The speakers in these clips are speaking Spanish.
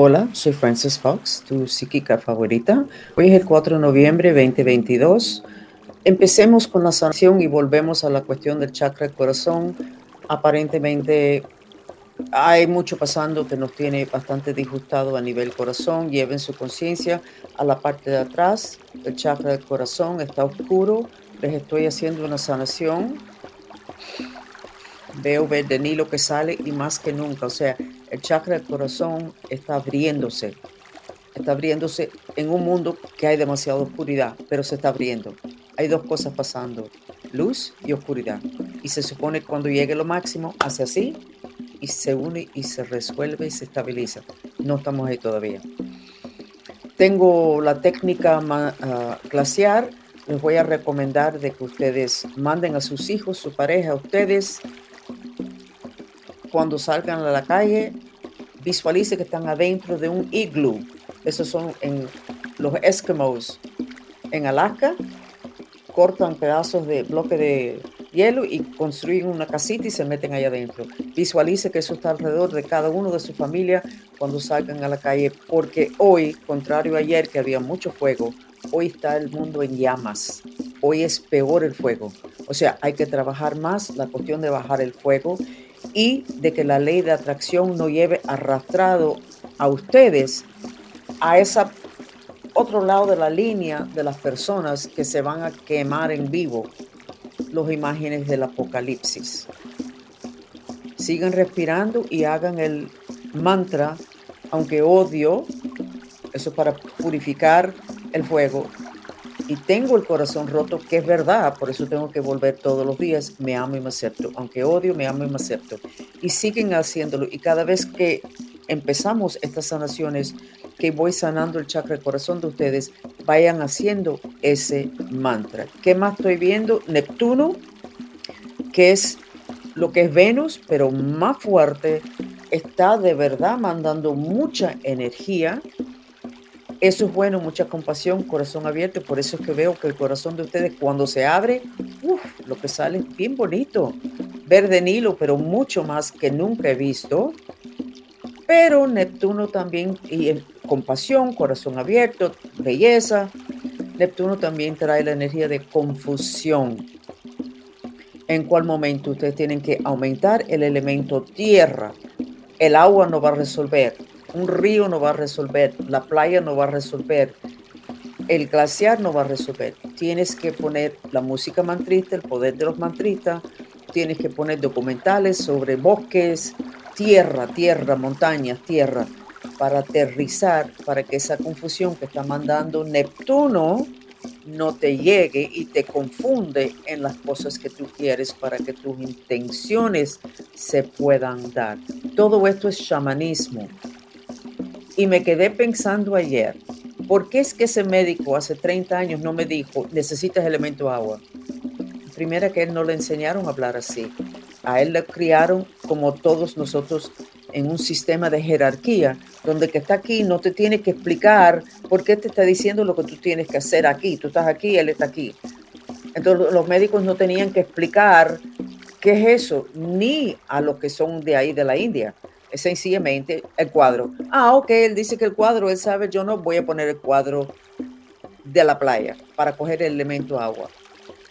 Hola, soy Frances Fox, tu psíquica favorita. Hoy es el 4 de noviembre 2022. Empecemos con la sanación y volvemos a la cuestión del chakra del corazón. Aparentemente hay mucho pasando que nos tiene bastante disgustado a nivel corazón. Lleven su conciencia a la parte de atrás. El chakra del corazón está oscuro. Les estoy haciendo una sanación. Veo verde Nilo que sale y más que nunca. O sea, el chakra del corazón está abriéndose. Está abriéndose en un mundo que hay demasiada oscuridad, pero se está abriendo. Hay dos cosas pasando, luz y oscuridad. Y se supone que cuando llegue lo máximo, hace así y se une y se resuelve y se estabiliza. No estamos ahí todavía. Tengo la técnica uh, glaciar. Les voy a recomendar de que ustedes manden a sus hijos, su pareja, a ustedes cuando salgan a la calle, visualice que están adentro de un iglú. Esos son en los Eskimos en Alaska. Cortan pedazos de bloque de hielo y construyen una casita y se meten allá adentro. Visualice que eso está alrededor de cada uno de su familia cuando salgan a la calle, porque hoy, contrario a ayer que había mucho fuego, hoy está el mundo en llamas. Hoy es peor el fuego. O sea, hay que trabajar más la cuestión de bajar el fuego y de que la ley de atracción no lleve arrastrado a ustedes a ese otro lado de la línea de las personas que se van a quemar en vivo los imágenes del apocalipsis. Sigan respirando y hagan el mantra, aunque odio, eso para purificar el fuego, y tengo el corazón roto, que es verdad, por eso tengo que volver todos los días, me amo y me acepto, aunque odio, me amo y me acepto. Y siguen haciéndolo. Y cada vez que empezamos estas sanaciones, que voy sanando el chakra del corazón de ustedes, vayan haciendo ese mantra. ¿Qué más estoy viendo? Neptuno, que es lo que es Venus, pero más fuerte, está de verdad mandando mucha energía eso es bueno, mucha compasión, corazón abierto. Por eso es que veo que el corazón de ustedes cuando se abre, lo que sale es bien bonito. Verde Nilo, pero mucho más que nunca he visto. Pero Neptuno también, y compasión, corazón abierto, belleza. Neptuno también trae la energía de confusión. En cuál momento ustedes tienen que aumentar el elemento tierra. El agua no va a resolver un río no va a resolver, la playa no va a resolver, el glaciar no va a resolver. Tienes que poner la música mantrista, el poder de los mantristas, tienes que poner documentales sobre bosques, tierra, tierra, montañas, tierra, para aterrizar, para que esa confusión que está mandando Neptuno no te llegue y te confunde en las cosas que tú quieres para que tus intenciones se puedan dar. Todo esto es shamanismo. Y me quedé pensando ayer, ¿por qué es que ese médico hace 30 años no me dijo, necesitas elemento agua? Primera que él no le enseñaron a hablar así. A él le criaron como todos nosotros en un sistema de jerarquía, donde que está aquí no te tiene que explicar por qué te está diciendo lo que tú tienes que hacer aquí. Tú estás aquí, él está aquí. Entonces los médicos no tenían que explicar qué es eso, ni a los que son de ahí de la India es sencillamente el cuadro. Ah, ok, él dice que el cuadro, él sabe, yo no voy a poner el cuadro de la playa para coger el elemento agua.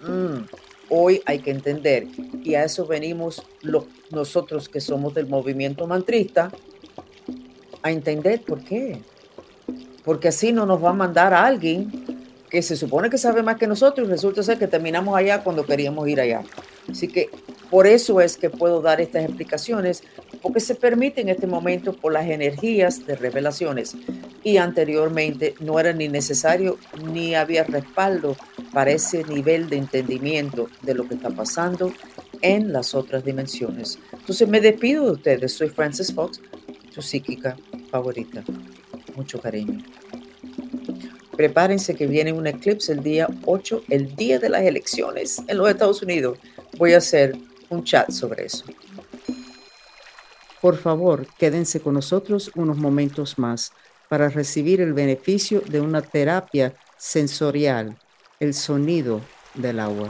Mm, hoy hay que entender, y a eso venimos los, nosotros que somos del movimiento mantrista, a entender por qué. Porque así no nos va a mandar a alguien que se supone que sabe más que nosotros y resulta ser que terminamos allá cuando queríamos ir allá. Así que por eso es que puedo dar estas explicaciones, porque se permite en este momento por las energías de revelaciones. Y anteriormente no era ni necesario ni había respaldo para ese nivel de entendimiento de lo que está pasando en las otras dimensiones. Entonces me despido de ustedes. Soy Frances Fox, tu psíquica favorita. Mucho cariño. Prepárense que viene un eclipse el día 8, el día de las elecciones en los Estados Unidos. Voy a hacer un chat sobre eso. Por favor, quédense con nosotros unos momentos más para recibir el beneficio de una terapia sensorial, el sonido del agua.